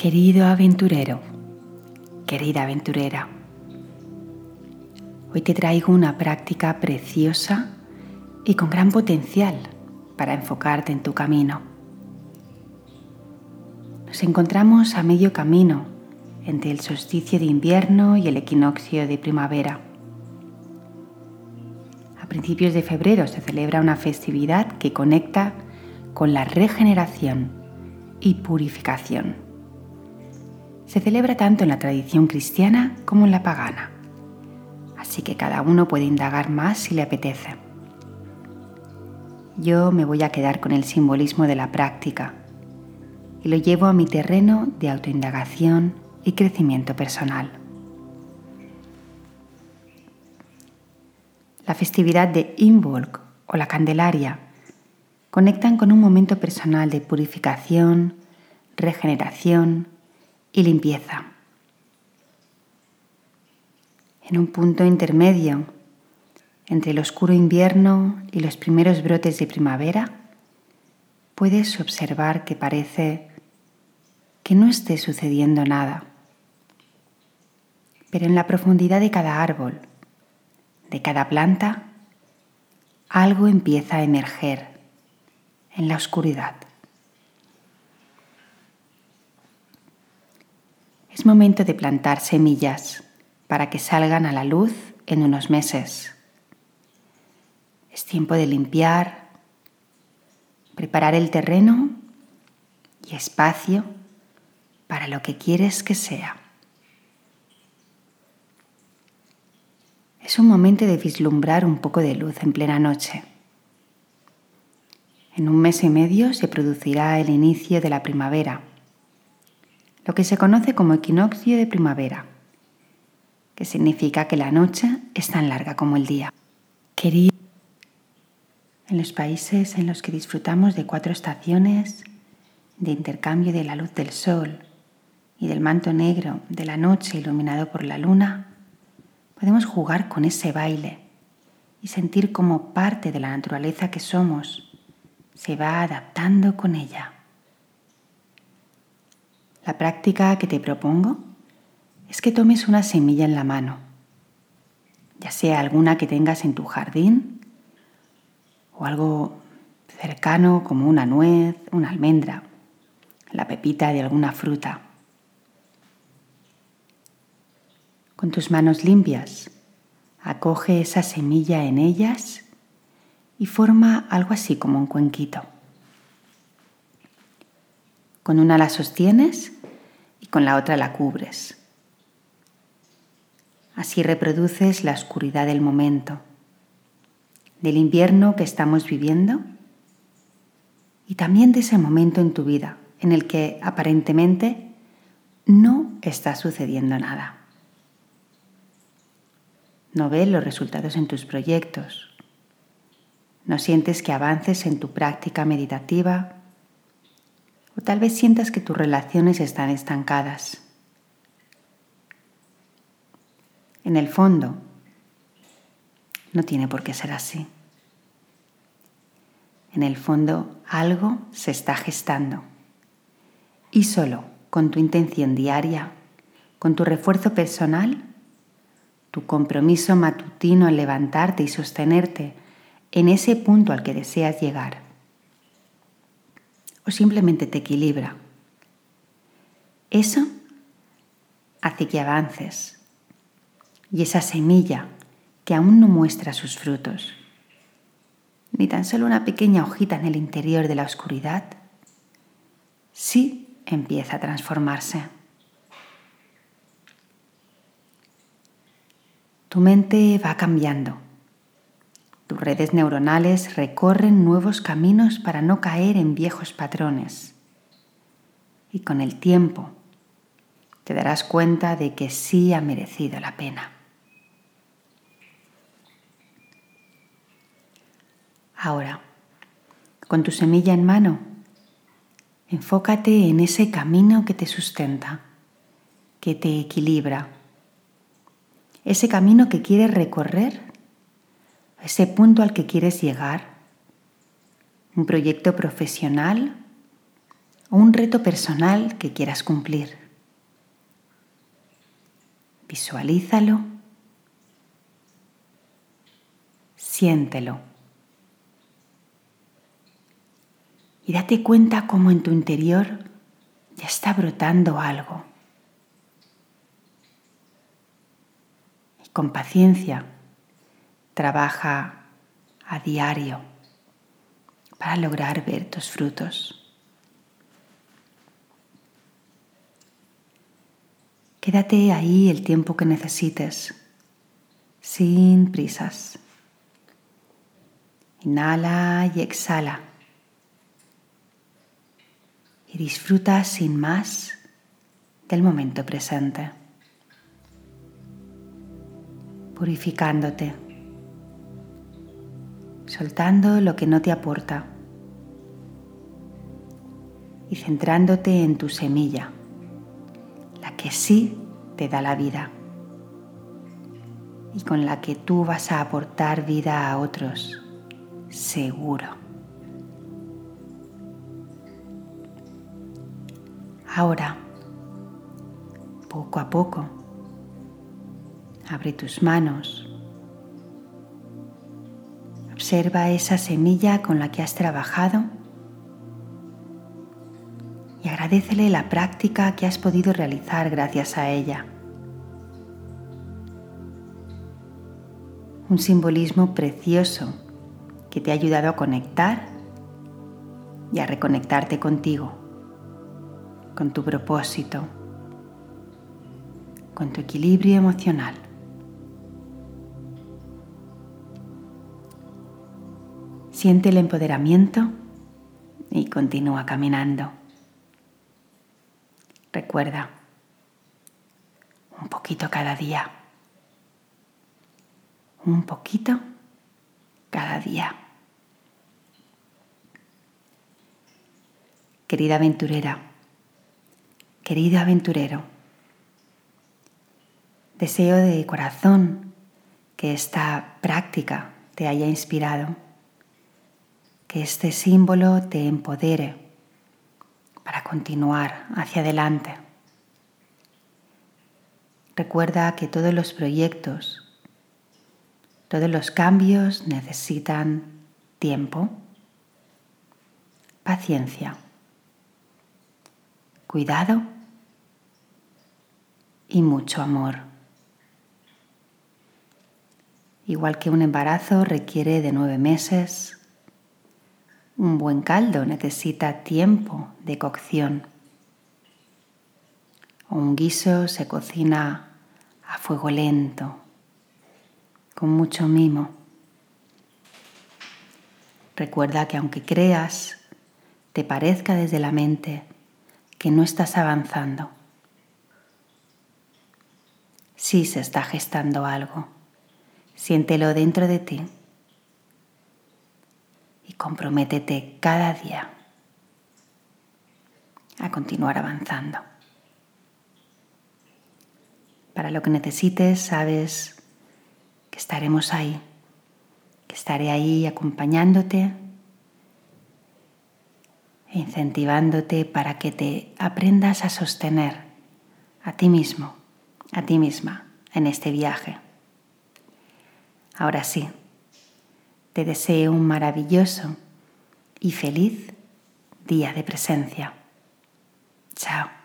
Querido aventurero, querida aventurera, hoy te traigo una práctica preciosa y con gran potencial para enfocarte en tu camino. Nos encontramos a medio camino entre el solsticio de invierno y el equinoccio de primavera. A principios de febrero se celebra una festividad que conecta con la regeneración y purificación. Se celebra tanto en la tradición cristiana como en la pagana, así que cada uno puede indagar más si le apetece. Yo me voy a quedar con el simbolismo de la práctica y lo llevo a mi terreno de autoindagación y crecimiento personal. La festividad de Imbolc o la Candelaria conectan con un momento personal de purificación, regeneración y limpieza. En un punto intermedio entre el oscuro invierno y los primeros brotes de primavera, puedes observar que parece que no esté sucediendo nada. Pero en la profundidad de cada árbol, de cada planta, algo empieza a emerger en la oscuridad. Es momento de plantar semillas para que salgan a la luz en unos meses. Es tiempo de limpiar, preparar el terreno y espacio para lo que quieres que sea. Es un momento de vislumbrar un poco de luz en plena noche. En un mes y medio se producirá el inicio de la primavera, lo que se conoce como equinoccio de primavera, que significa que la noche es tan larga como el día. Querido, en los países en los que disfrutamos de cuatro estaciones, de intercambio de la luz del sol y del manto negro de la noche iluminado por la luna, podemos jugar con ese baile y sentir como parte de la naturaleza que somos se va adaptando con ella. La práctica que te propongo es que tomes una semilla en la mano, ya sea alguna que tengas en tu jardín o algo cercano como una nuez, una almendra, la pepita de alguna fruta. Con tus manos limpias, acoge esa semilla en ellas y forma algo así como un cuenquito. Con una la sostienes con la otra la cubres. Así reproduces la oscuridad del momento, del invierno que estamos viviendo y también de ese momento en tu vida en el que aparentemente no está sucediendo nada. No ves los resultados en tus proyectos, no sientes que avances en tu práctica meditativa o tal vez sientas que tus relaciones están estancadas. En el fondo, no tiene por qué ser así. En el fondo, algo se está gestando. Y solo con tu intención diaria, con tu refuerzo personal, tu compromiso matutino en levantarte y sostenerte en ese punto al que deseas llegar. Simplemente te equilibra. Eso hace que avances. Y esa semilla que aún no muestra sus frutos, ni tan solo una pequeña hojita en el interior de la oscuridad, sí empieza a transformarse. Tu mente va cambiando tus redes neuronales recorren nuevos caminos para no caer en viejos patrones. Y con el tiempo te darás cuenta de que sí ha merecido la pena. Ahora, con tu semilla en mano, enfócate en ese camino que te sustenta, que te equilibra, ese camino que quieres recorrer ese punto al que quieres llegar, un proyecto profesional o un reto personal que quieras cumplir. Visualízalo, siéntelo. Y date cuenta cómo en tu interior ya está brotando algo. Y con paciencia trabaja a diario para lograr ver tus frutos. Quédate ahí el tiempo que necesites, sin prisas. Inhala y exhala. Y disfruta sin más del momento presente. Purificándote. Soltando lo que no te aporta. Y centrándote en tu semilla la que sí te da la vida y con la que tú vas a aportar vida a otros, seguro. Ahora, poco a poco, abre tus manos. Observa esa semilla con la que has trabajado y agradecele la práctica que has podido realizar gracias a ella. Un simbolismo precioso que te ha ayudado a conectar y a reconectarte contigo, con tu propósito, con tu equilibrio emocional. Siente el empoderamiento y continúa caminando. Recuerda, un poquito cada día. Un poquito cada día. Querida aventurera, querido aventurero, deseo de corazón que esta práctica te haya inspirado, que este símbolo te empodere para continuar hacia adelante. Recuerda que todos los proyectos, todos los cambios necesitan tiempo, paciencia, cuidado y mucho amor. Igual que un embarazo requiere de nueve meses, un buen caldo necesita tiempo de cocción. Un guiso se cocina a fuego lento, con mucho mimo. Recuerda que aunque creas, te parezca desde la mente que no estás avanzando, sí se está gestando algo. Siéntelo dentro de ti y comprométete cada día a continuar avanzando. Para lo que necesites, sabes que estaremos ahí, que estaré ahí acompañándote e incentivándote para que te aprendas a sostener a ti mismo, a ti misma en este viaje. Ahora sí, te deseo un maravilloso y feliz día de presencia. Chao.